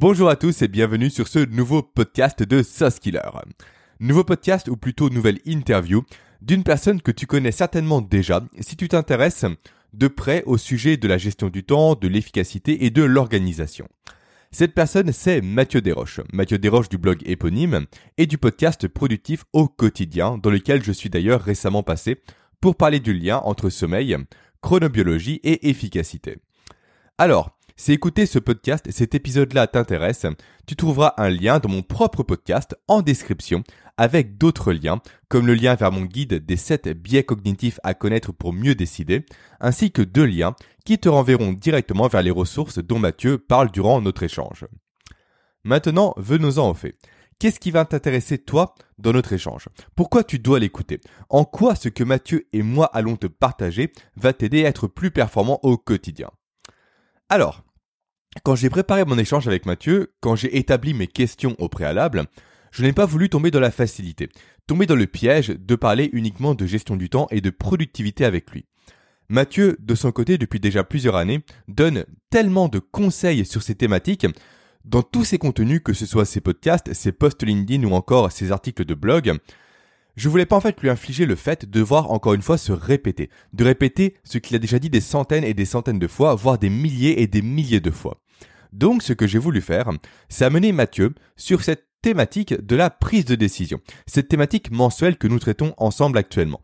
Bonjour à tous et bienvenue sur ce nouveau podcast de Sauce Killer. Nouveau podcast ou plutôt nouvelle interview d'une personne que tu connais certainement déjà si tu t'intéresses de près au sujet de la gestion du temps, de l'efficacité et de l'organisation. Cette personne, c'est Mathieu Desroches. Mathieu Desroches du blog éponyme et du podcast productif au quotidien, dans lequel je suis d'ailleurs récemment passé pour parler du lien entre sommeil, chronobiologie et efficacité. Alors, si écouter ce podcast et cet épisode-là t'intéresse, tu trouveras un lien dans mon propre podcast en description avec d'autres liens, comme le lien vers mon guide des 7 biais cognitifs à connaître pour mieux décider, ainsi que deux liens qui te renverront directement vers les ressources dont Mathieu parle durant notre échange. Maintenant, venons-en au fait. Qu'est-ce qui va t'intéresser toi dans notre échange? Pourquoi tu dois l'écouter? En quoi ce que Mathieu et moi allons te partager va t'aider à être plus performant au quotidien? Alors, quand j'ai préparé mon échange avec Mathieu, quand j'ai établi mes questions au préalable, je n'ai pas voulu tomber dans la facilité, tomber dans le piège de parler uniquement de gestion du temps et de productivité avec lui. Mathieu, de son côté, depuis déjà plusieurs années, donne tellement de conseils sur ces thématiques dans tous ses contenus, que ce soit ses podcasts, ses posts LinkedIn ou encore ses articles de blog. Je voulais pas en fait lui infliger le fait de voir encore une fois se répéter, de répéter ce qu'il a déjà dit des centaines et des centaines de fois, voire des milliers et des milliers de fois. Donc ce que j'ai voulu faire, c'est amener Mathieu sur cette thématique de la prise de décision, cette thématique mensuelle que nous traitons ensemble actuellement.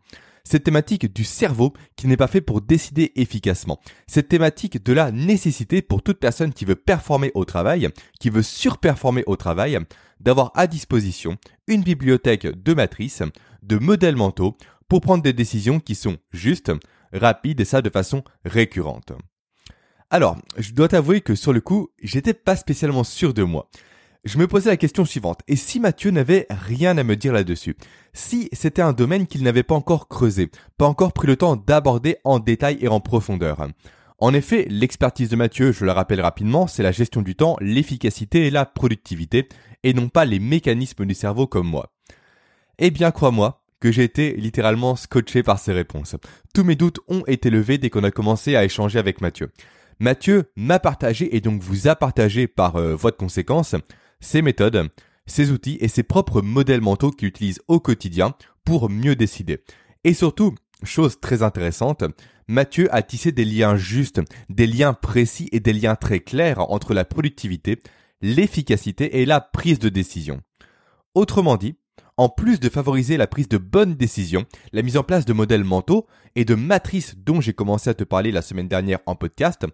Cette thématique du cerveau qui n'est pas fait pour décider efficacement. Cette thématique de la nécessité pour toute personne qui veut performer au travail, qui veut surperformer au travail, d'avoir à disposition une bibliothèque de matrices, de modèles mentaux pour prendre des décisions qui sont justes, rapides et ça de façon récurrente. Alors, je dois t'avouer que sur le coup, j'étais pas spécialement sûr de moi. Je me posais la question suivante. Et si Mathieu n'avait rien à me dire là-dessus? Si c'était un domaine qu'il n'avait pas encore creusé, pas encore pris le temps d'aborder en détail et en profondeur En effet, l'expertise de Mathieu, je le rappelle rapidement, c'est la gestion du temps, l'efficacité et la productivité, et non pas les mécanismes du cerveau comme moi. Eh bien, crois-moi, que j'ai été littéralement scotché par ses réponses. Tous mes doutes ont été levés dès qu'on a commencé à échanger avec Mathieu. Mathieu m'a partagé et donc vous a partagé par euh, votre conséquence ses méthodes, ses outils et ses propres modèles mentaux qu'il utilise au quotidien pour mieux décider. Et surtout, chose très intéressante, Mathieu a tissé des liens justes, des liens précis et des liens très clairs entre la productivité, l'efficacité et la prise de décision. Autrement dit, en plus de favoriser la prise de bonnes décisions, la mise en place de modèles mentaux et de matrices dont j'ai commencé à te parler la semaine dernière en podcast,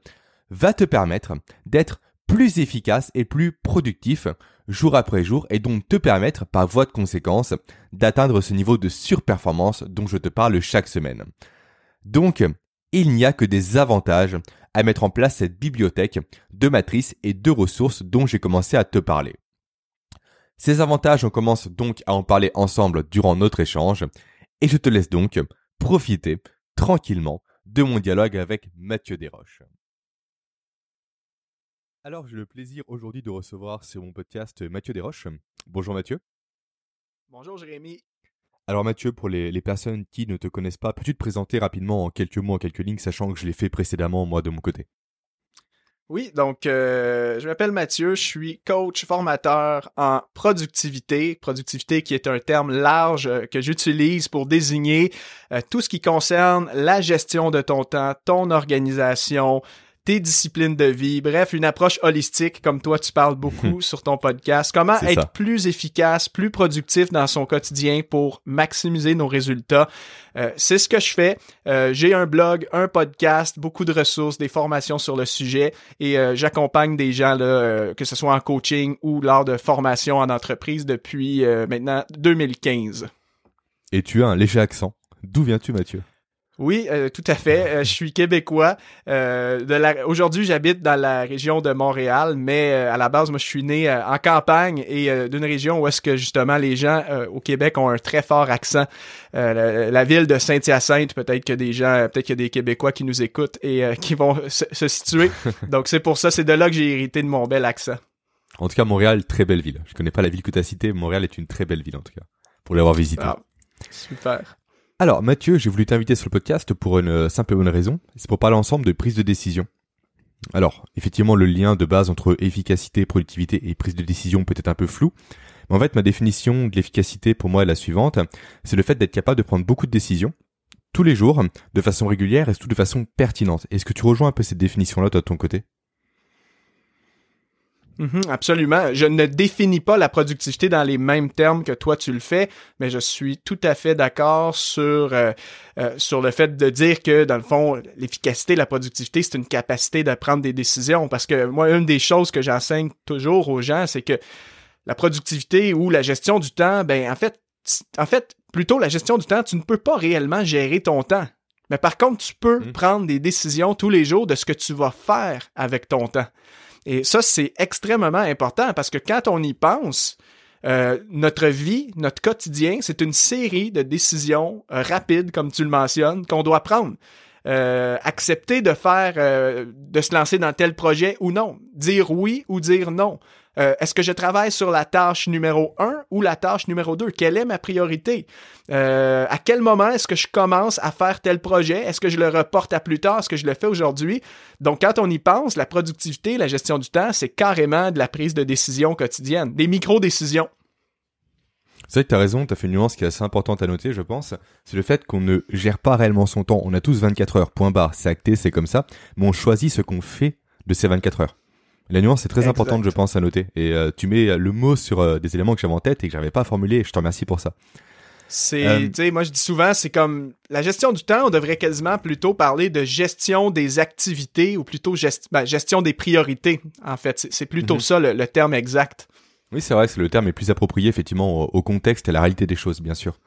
va te permettre d'être plus efficace et plus productif jour après jour et donc te permettre par voie de conséquence d'atteindre ce niveau de surperformance dont je te parle chaque semaine. Donc, il n'y a que des avantages à mettre en place cette bibliothèque de matrices et de ressources dont j'ai commencé à te parler. Ces avantages, on commence donc à en parler ensemble durant notre échange, et je te laisse donc profiter tranquillement de mon dialogue avec Mathieu Desroches. Alors, j'ai le plaisir aujourd'hui de recevoir sur mon podcast Mathieu Desroches. Bonjour Mathieu. Bonjour Jérémy. Alors Mathieu, pour les, personnes qui ne te connaissent pas, peux-tu te présenter rapidement en quelques mots, en quelques lignes, sachant que je l'ai fait précédemment moi de mon côté? Oui, donc euh, je m'appelle Mathieu, je suis coach formateur en productivité, productivité qui est un terme large euh, que j'utilise pour désigner euh, tout ce qui concerne la gestion de ton temps, ton organisation, tes disciplines de vie, bref, une approche holistique comme toi tu parles beaucoup sur ton podcast. Comment être plus efficace, plus productif dans son quotidien pour maximiser nos résultats? Euh, c'est ce que je fais. Euh, j'ai un blog, un podcast, beaucoup de ressources, des formations sur le sujet et euh, j'accompagne des gens là, que ce soit en coaching ou lors de formation en entreprise depuis maintenant 2015. Et tu as un léger accent. D'où viens-tu, Mathieu? Oui, euh, tout à fait. Euh, je suis québécois. Euh, la... Aujourd'hui, j'habite dans la région de Montréal, mais à la base, moi, je suis né en campagne et d'une région où est-ce que justement les gens au Québec ont un très fort accent. La, ville de Saint-Hyacinthe, peut-être que des gens, peut-être qu'il y a des Québécois qui nous écoutent et qui vont se, situer. Donc c'est pour ça, c'est de là que j'ai hérité de mon bel accent. En tout cas, Montréal, très belle ville. Je connais pas la ville que tu as citée. Montréal est une très belle ville en tout cas, pour l'avoir visitée. Ah, super. Alors Mathieu, j'ai voulu t'inviter sur le podcast pour une simple et bonne raison, c'est pour parler ensemble de prise de décision. Alors, effectivement, le lien de base entre efficacité, productivité et prise de décision peut être un peu flou. Mais en fait, ma définition de l'efficacité pour moi est la suivante. C'est le fait d'être capable de prendre beaucoup de décisions tous les jours, de façon régulière et surtout de façon pertinente. Est-ce que tu rejoins un peu cette définition-là, de ton côté? Mhm, absolument. Je ne définis pas la productivité dans les mêmes termes que toi tu le fais, mais je suis tout à fait d'accord sur euh, euh, sur le fait de dire que dans le fond l'efficacité, la productivité, c'est une capacité de prendre des décisions. Parce que moi, une des choses que j'enseigne toujours aux gens, c'est que la productivité ou la gestion du temps, ben en fait, en fait, plutôt la gestion du temps, tu ne peux pas réellement gérer ton temps. Mais par contre, tu peux mhm. prendre des décisions tous les jours de ce que tu vas faire avec ton temps. Et ça, c'est extrêmement important parce que quand on y pense, euh, notre vie, notre quotidien, c'est une série de décisions euh, rapides, comme tu le mentionnes, qu'on doit prendre. Euh, accepter de faire, de se lancer dans tel projet ou non, dire oui ou dire non, euh, est-ce que je travaille sur la tâche numéro 1 ou la tâche numéro 2? Quelle est ma priorité? Euh, à quel moment est-ce que je commence à faire tel projet? Est-ce que je le reporte à plus tard? Est-ce que je le fais aujourd'hui? Donc, quand on y pense, la productivité, la gestion du temps, c'est carrément de la prise de décision quotidienne, des micro-décisions. C'est vrai que tu as raison, tu as fait une nuance qui est assez importante à noter, je pense. C'est le fait qu'on ne gère pas réellement son temps. On a tous 24 heures, point barre, c'est acté, c'est comme ça. Mais on choisit ce qu'on fait de ces 24 heures. La nuance est très importante, je pense, à noter. Et euh, tu mets le mot sur euh, des éléments que j'avais en tête et que j'avais pas formulé. Et je te remercie pour ça. C'est, euh, tu sais, moi je dis souvent, c'est comme la gestion du temps. On devrait quasiment plutôt parler de gestion des activités ou plutôt ben, gestion des priorités. En fait, c'est plutôt mhm. ça le, terme exact. Oui, c'est vrai, c'est le terme est plus approprié effectivement au, contexte et à la réalité des choses, bien sûr.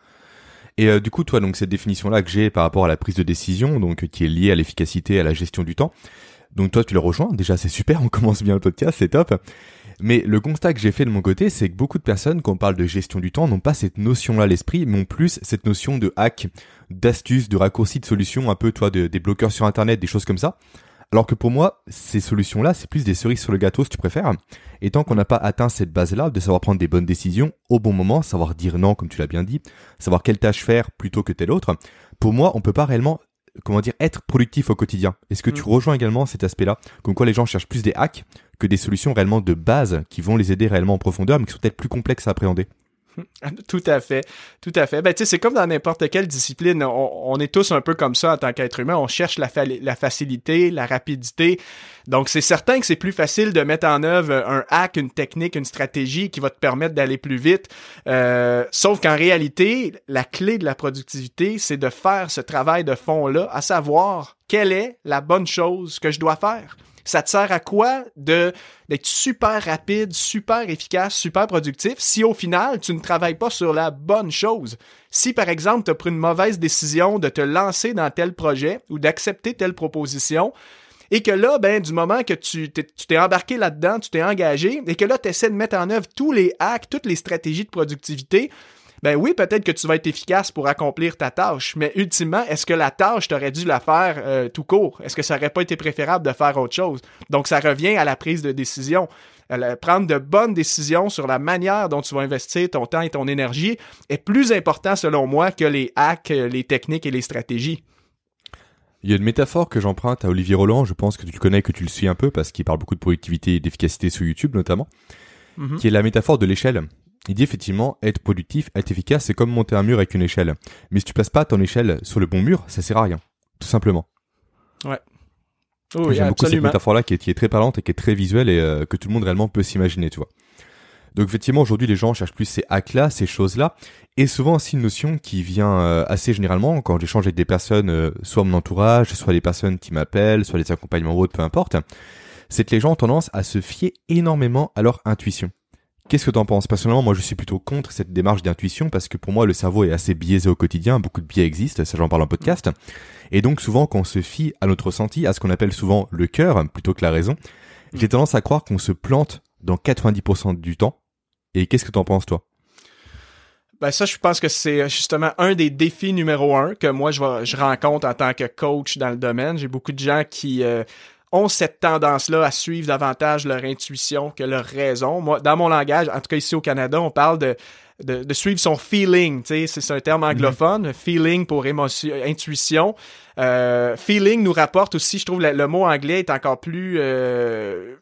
Et du coup, toi, donc cette définition-là que j'ai par rapport à la prise de décision, donc qui est liée à l'efficacité, et à la gestion du temps, donc toi, tu le rejoins. Déjà, c'est super. On commence bien le podcast, c'est top. Mais le constat que j'ai fait de mon côté, c'est que beaucoup de personnes, quand on parle de gestion du temps, n'ont pas cette notion-là à l'esprit, mais ont plus cette notion de hack, d'astuce, de raccourci, de solution, un peu, toi, de, des bloqueurs sur Internet, des choses comme ça. Alors que pour moi, ces solutions-là, c'est plus des cerises sur le gâteau, si tu préfères. Et tant qu'on n'a pas atteint cette base-là, de savoir prendre des bonnes décisions au bon moment, savoir dire non, comme tu l'as bien dit, savoir quelle tâche faire plutôt que telle autre, pour moi, on peut pas réellement comment dire, être productif au quotidien. Est-ce que tu mm. rejoins également cet aspect-là? Comme quoi les gens cherchent plus des hacks que des solutions réellement de base qui vont les aider réellement en profondeur, mais qui sont peut-être plus complexes à appréhender. Tout à fait, tout à fait. Ben, tu sais, c'est comme dans n'importe quelle discipline. On, est tous un peu comme ça en tant qu'être humain. On cherche la, facilité, la rapidité. Donc, c'est certain que c'est plus facile de mettre en œuvre un hack, une technique, une stratégie qui va te permettre d'aller plus vite. Euh, sauf qu'en réalité, la clé de la productivité, c'est de faire ce travail de fond-là, à savoir quelle est la bonne chose que je dois faire. Ça te sert à quoi de d'être super rapide, super efficace, super productif si au final tu ne travailles pas sur la bonne chose? Si par exemple tu as pris une mauvaise décision de te lancer dans tel projet ou d'accepter telle proposition, et que là, ben, du moment que tu t'es embarqué là-dedans, tu t'es engagé, et que là, tu essaies de mettre en œuvre tous les hacks, toutes les stratégies de productivité, ben oui, peut-être que tu vas être efficace pour accomplir ta tâche, mais ultimement, est-ce que la tâche, t'aurais dû la faire euh, tout court? Est-ce que ça aurait pas été préférable de faire autre chose? Donc, ça revient à la prise de décision. prendre de bonnes décisions sur la manière dont tu vas investir ton temps et ton énergie est plus important, selon moi, que les hacks, les techniques et les stratégies. Il y a une métaphore que j'emprunte à Olivier Roland, je pense que tu le connais, que tu le suis un peu, parce qu'il parle beaucoup de productivité et d'efficacité sur YouTube notamment, mm-hmm. qui est la métaphore de l'échelle. Il dit effectivement, être productif, être efficace, c'est comme monter un mur avec une échelle. Mais si tu places pas ton échelle sur le bon mur, ça sert à rien. Tout simplement. Ouais. J'aime beaucoup cette métaphore-là qui est, très parlante et qui est très visuelle et euh, que tout le monde réellement peut s'imaginer, tu vois. Donc effectivement, aujourd'hui, les gens cherchent plus ces hacks-là, ces choses-là, et souvent aussi une notion qui vient euh, assez généralement quand j'échange avec des personnes, euh, soit mon entourage, soit les personnes qui m'appellent, soit les accompagnements ou autres, peu importe, c'est que les gens ont tendance à se fier énormément à leur intuition. Qu'est-ce que t'en penses? Personnellement, moi, je suis plutôt contre cette démarche d'intuition parce que pour moi, le cerveau est assez biaisé au quotidien. Beaucoup de biais existent, ça j'en parle en podcast. Et donc, souvent, quand on se fie à notre ressenti, à ce qu'on appelle souvent le cœur plutôt que la raison, j'ai tendance à croire qu'on se plante dans 90% du temps. Et qu'est-ce que t'en penses, toi? Ben ça, je pense que c'est justement un des défis numéro un que moi je, je rencontre en tant que coach dans le domaine. J'ai beaucoup de gens qui euh, ont cette tendance-là à suivre davantage leur intuition que leur raison. Moi, dans mon langage, en tout cas ici au Canada, on parle de, de, suivre son feeling. C'est un terme anglophone, feeling pour émotion, intuition. Euh, feeling nous rapporte aussi, je trouve, le, mot anglais est encore plus... Euh,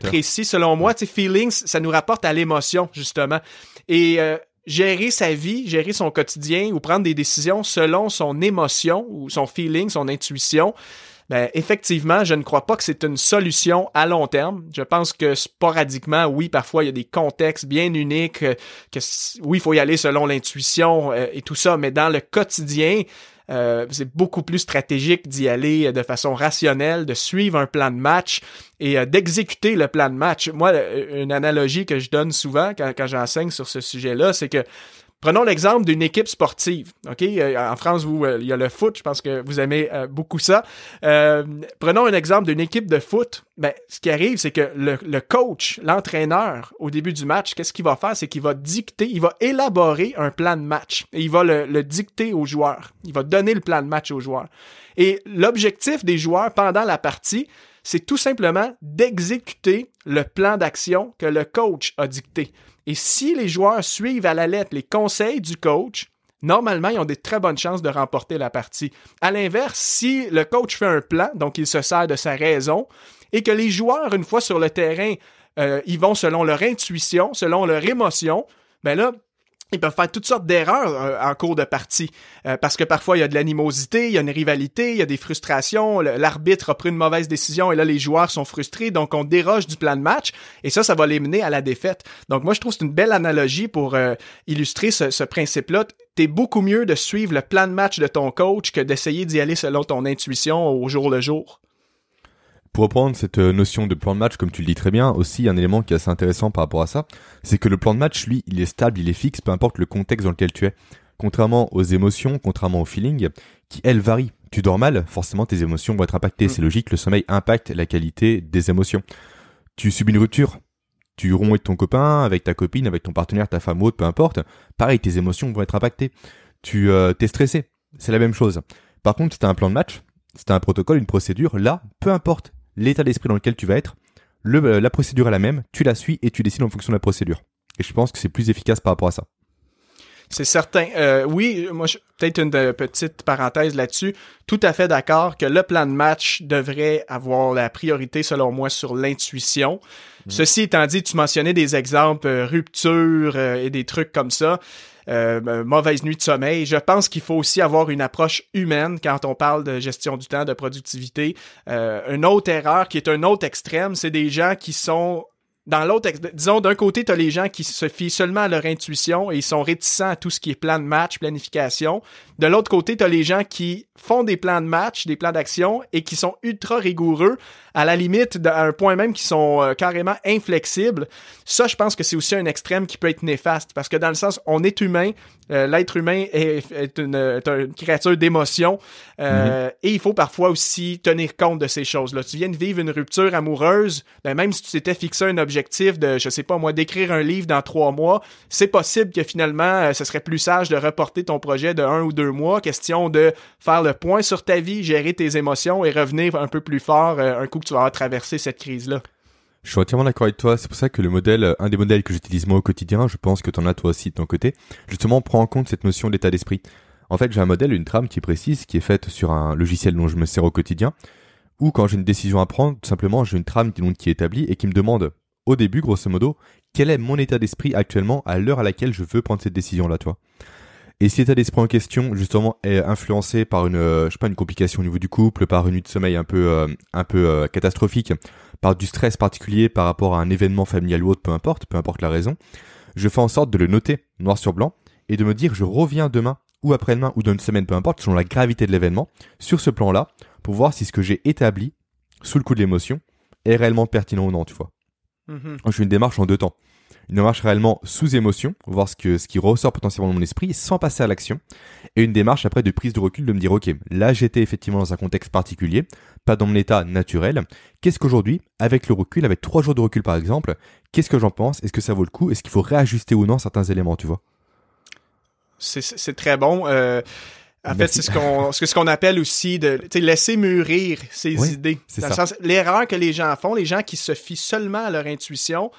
précis selon moi. Tu feelings, ça nous rapporte à l'émotion, justement. Et euh, gérer sa vie, gérer son quotidien ou prendre des décisions selon son émotion ou son feeling, son intuition, ben, effectivement, je ne crois pas que c'est une solution à long terme. Je pense que sporadiquement, oui, parfois il y a des contextes bien uniques, euh, que oui, il faut y aller selon l'intuition euh, et tout ça, mais dans le quotidien, euh, c'est beaucoup plus stratégique d'y aller de façon rationnelle, de suivre un plan de match et d'exécuter le plan de match. Moi, une analogie que je donne souvent quand, quand j'enseigne sur ce sujet-là, c'est que Prenons l'exemple d'une équipe sportive. Euh, en France, vous, euh, il y a le foot. Je pense que vous aimez euh, beaucoup ça. prenons un exemple d'une équipe de foot. Ben, ce qui arrive, c'est que le, coach, l'entraîneur, au début du match, qu'est-ce qu'il va faire, c'est qu'il va dicter, il va élaborer un plan de match et il va le, le dicter aux joueurs. Il va donner le plan de match aux joueurs. Et l'objectif des joueurs pendant la partie, c'est tout simplement d'exécuter le plan d'action que le coach a dicté. Et si les joueurs suivent à la lettre les conseils du coach, normalement, ils ont des très bonnes chances de remporter la partie. À l'inverse, si le coach fait un plan, donc il se sert de sa raison, et que les joueurs, une fois sur le terrain, euh, ils vont selon leur intuition, selon leur émotion, ben là, ils peuvent faire toutes sortes d'erreurs euh, en cours de partie euh, parce que parfois il y a de l'animosité, il y a une rivalité, il y a des frustrations, l'arbitre a pris une mauvaise décision et là les joueurs sont frustrés donc on déroge du plan de match et ça ça va les mener à la défaite. Donc moi je trouve que c'est une belle analogie pour euh, illustrer ce, ce principe-là. T'es beaucoup mieux de suivre le plan de match de ton coach que d'essayer d'y aller selon ton intuition au jour le jour. Pour reprendre cette euh, notion de plan de match, comme tu le dis très bien, aussi un élément qui est assez intéressant par rapport à ça, c'est que le plan de match, lui, il est stable, il est fixe, peu importe le contexte dans lequel tu es. Contrairement aux émotions, contrairement au feeling, qui elles varient. Tu dors mal, forcément tes émotions vont être impactées. Mm. C'est logique, le sommeil impacte la qualité des émotions. Tu subis une rupture, tu romps avec ton copain, avec ta copine, avec ton partenaire, ta femme ou autre, peu importe. Pareil, tes émotions vont être impactées. Tu euh, t'es stressé, c'est la même chose. Par contre, si t'as un plan de match, si t'as un protocole, une procédure, là, peu importe l'état d'esprit dans lequel tu vas être, le, euh, la procédure est la même, tu la suis et tu décides en fonction de la procédure. Et je pense que c'est plus efficace par rapport à ça. C'est certain. Euh, oui, moi, peut-être une petite parenthèse là-dessus. Tout à fait d'accord que le plan de match devrait avoir la priorité, selon moi, sur l'intuition. Mmh. Ceci étant dit, tu mentionnais des exemples euh, rupture et des trucs comme ça. Euh, euh, mauvaise nuit de sommeil. Je pense qu'il faut aussi avoir une approche humaine quand on parle de gestion du temps, de productivité. Euh, une autre erreur qui est un autre extrême, c'est des gens qui sont dans l'autre, disons, d'un côté, tu as les gens qui se fient seulement à leur intuition et ils sont réticents à tout ce qui est plan de match, planification. De l'autre côté, tu as les gens qui font des plans de match, des plans d'action et qui sont ultra rigoureux, à la limite, à un point même qui sont euh, carrément inflexibles. Ça, je pense que c'est aussi un extrême qui peut être néfaste parce que dans le sens, on est humain, euh, l'être humain est, une, créature d'émotion euh, mm-hmm. et il faut parfois aussi tenir compte de ces choses-là. Tu viens de vivre une rupture amoureuse, ben même si tu t'étais fixé un objectif de, je sais pas moi, d'écrire un livre dans trois mois, c'est possible que finalement, ce serait plus sage de reporter ton projet de un ou deux mois, question de faire le point sur ta vie, gérer tes émotions et revenir un peu plus fort euh, un coup que tu vas avoir traversé cette crise-là. Je suis entièrement d'accord avec toi. C'est pour ça que le modèle, un des modèles que j'utilise moi au quotidien, je pense que tu en as toi aussi de ton côté, justement prend en compte cette notion d'état d'esprit. En fait, j'ai un modèle, une trame qui est précise, qui est faite sur un logiciel dont je me sers au quotidien, ou quand j'ai une décision à prendre, tout simplement, j'ai une trame qui est établie et qui me demande, au début, grosso modo, quel est mon état d'esprit actuellement à l'heure à laquelle je veux prendre cette décision-là, toi? Et si l'état d'esprit en question, justement, est influencé par une, euh, je sais pas, une complication au niveau du couple, par une nuit de sommeil un peu, euh, un peu euh, catastrophique, par du stress particulier par rapport à un événement familial ou autre, peu importe, peu importe la raison, je fais en sorte de le noter noir sur blanc et de me dire je reviens demain ou après-demain ou dans une semaine, peu importe, selon la gravité de l'événement, sur ce plan-là, pour voir si ce que j'ai établi sous le coup de l'émotion est réellement pertinent ou non, tu vois. Mm-hmm. Je fais une démarche en deux temps. Une démarche réellement sous émotion, voir ce, que, ce qui ressort potentiellement dans mon esprit sans passer à l'action, et une démarche après de prise de recul de me dire ok, là j'étais effectivement dans un contexte particulier, pas dans mon état naturel, qu'est-ce qu'aujourd'hui, avec le recul, avec trois jours de recul par exemple, qu'est-ce que j'en pense, est-ce que ça vaut le coup, est-ce qu'il faut réajuster ou non certains éléments, tu vois? C'est très bon. Euh En fait, c'est ce qu'on ce qu'on appelle aussi de laisser mûrir ses idées. L'erreur que les gens font, les gens qui se fient seulement à leur intuition,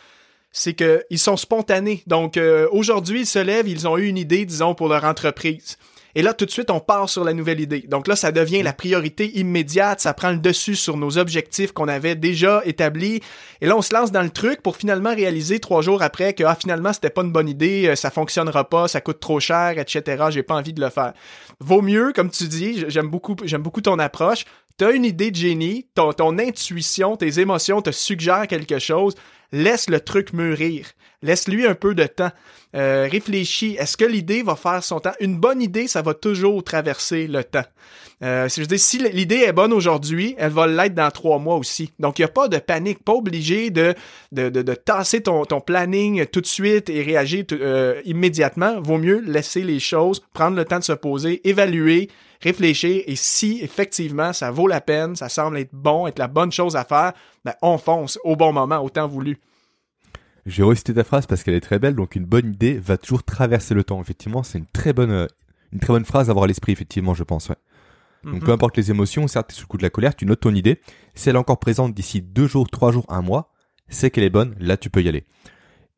c'est qu'ils sont spontanés. Donc euh, aujourd'hui, ils se lèvent, ils ont eu une idée, disons, pour leur entreprise. Et là, tout de suite, on part sur la nouvelle idée. Donc là, ça devient la priorité immédiate. Ça prend le dessus sur nos objectifs qu'on avait déjà établis. Et là, on se lance dans le truc pour finalement réaliser trois jours après que ah, finalement, c'était pas une bonne idée, euh, ça fonctionnera pas, ça coûte trop cher, etc. J'ai pas envie de le faire. Vaut mieux, comme tu dis, j'aime beaucoup, j'aime beaucoup ton approche. T'as une idée de génie, ton, ton intuition, tes émotions te suggèrent quelque chose laisse le truc mûrir. Laisse-lui un peu de temps. Euh, réfléchis. Est-ce que l'idée va faire son temps? Une bonne idée, ça va toujours traverser le temps. Euh, si l'idée est bonne aujourd'hui, elle va l'être dans trois mois aussi. Donc, il n'y a pas de panique, pas obligé de, de, de, tasser ton, ton, planning tout de suite et réagir euh, immédiatement. Vaut mieux laisser les choses, prendre le temps de se poser, évaluer, réfléchir et si effectivement ça vaut la peine, ça semble être bon, être la bonne chose à faire, ben on fonce au bon moment, autant voulu. J'ai recité ta phrase parce qu'elle est très belle, donc une bonne idée va toujours traverser le temps. Effectivement, c'est une très bonne, une très bonne phrase à avoir à l'esprit, effectivement, je pense. Ouais. Donc mhm. peu importe les émotions, certes, es sous le coup de la colère, tu notes ton idée. Si elle est encore présente d'ici deux jours, trois jours, un mois, c'est qu'elle est bonne, là tu peux y aller.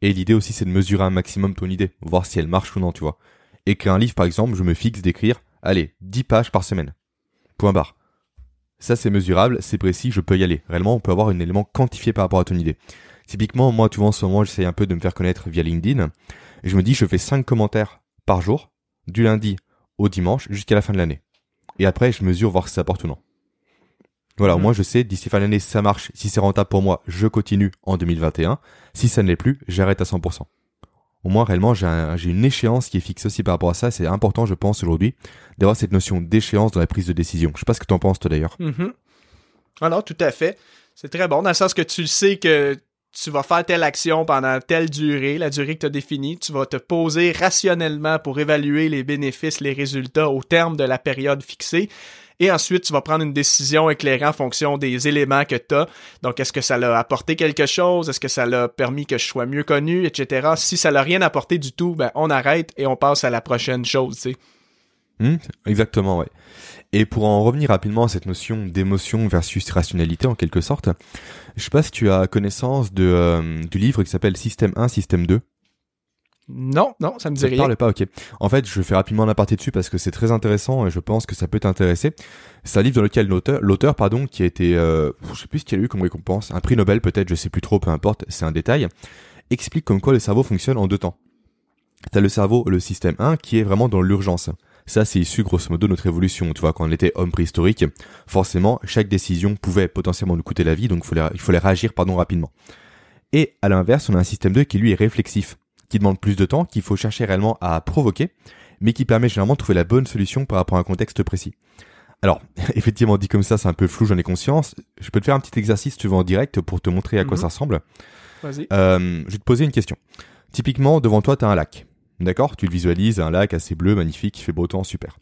Et l'idée aussi, c'est de mesurer un maximum ton idée, voir si elle marche ou non, tu vois. Écrire un livre, par exemple, je me fixe d'écrire allez, 10 pages par semaine. Point barre. Ça, c'est mesurable, c'est précis, je peux y aller. Réellement, on peut avoir un élément quantifié par rapport à ton idée. Typiquement, moi, tu vois, en ce moment, j'essaie un peu de me faire connaître via LinkedIn. Et je me dis, je fais 5 commentaires par jour, du lundi au dimanche, jusqu'à la fin de l'année. Et après, je mesure voir si ça apporte ou non. Voilà, mhm. moi je sais, d'ici fin d'année, ça marche, si c'est rentable pour moi, je continue en 2021. Si ça ne l'est plus, j'arrête à 100% au moins réellement j'ai une échéance qui est fixe aussi par rapport à ça. C'est important, je pense, aujourd'hui, d'avoir cette notion d'échéance dans la prise de décision. Je sais pas ce que tu en penses toi d'ailleurs. Mm-hmm. Alors tout à fait. C'est très bon dans le sens que tu sais que tu vas faire telle action pendant telle durée, la durée que tu as définie, tu vas te poser rationnellement pour évaluer les bénéfices, les résultats au terme de la période fixée et ensuite tu vas prendre une décision éclairée en fonction des éléments que tu as. Donc, est-ce que ça l'a apporté quelque chose? Est-ce que ça l'a permis que je sois mieux connu, etc. Si ça l'a rien apporté du tout, ben, on arrête et on passe à la prochaine chose, tu. Hmm, exactement, ouais. Et pour en revenir rapidement à cette notion d'émotion versus rationalité en quelque sorte, je sais pas si tu as connaissance euh, du livre qui s'appelle Système 1, Système 2. Non, non, ça me dit ça rien. parle pas, ok. En fait, je fais rapidement un aparté dessus parce que c'est très intéressant et je pense que ça peut t'intéresser. C'est un livre dans lequel l'auteur, l'auteur, pardon, qui a été, euh, je sais plus ce qu'il a eu comme récompense, un prix Nobel peut-être, je sais plus trop, peu importe, c'est un détail, explique comme quoi le cerveau fonctionne en deux temps. T'as le cerveau, le système 1, qui est vraiment dans l'urgence. Ça, c'est issu grosso modo de notre évolution. Tu vois, quand on était homme préhistorique, forcément, chaque décision pouvait potentiellement nous coûter la vie, donc il fallait, il fallait réagir, pardon, rapidement. Et à l'inverse, on a un système 2 qui lui est réflexif qui demande plus de temps, qu'il faut chercher réellement à provoquer, mais qui permet généralement de trouver la bonne solution par rapport à un contexte précis. Alors, effectivement, dit comme ça, c'est un peu flou, j'en ai conscience. Je peux te faire un petit exercice, tu veux, en direct, pour te montrer à quoi mhm. ça ressemble. Vas-y. Euh, je vais te poser une question. Typiquement, devant toi, tu as un lac. D'accord? Tu le visualises, un lac assez bleu, magnifique, fait beau temps, super.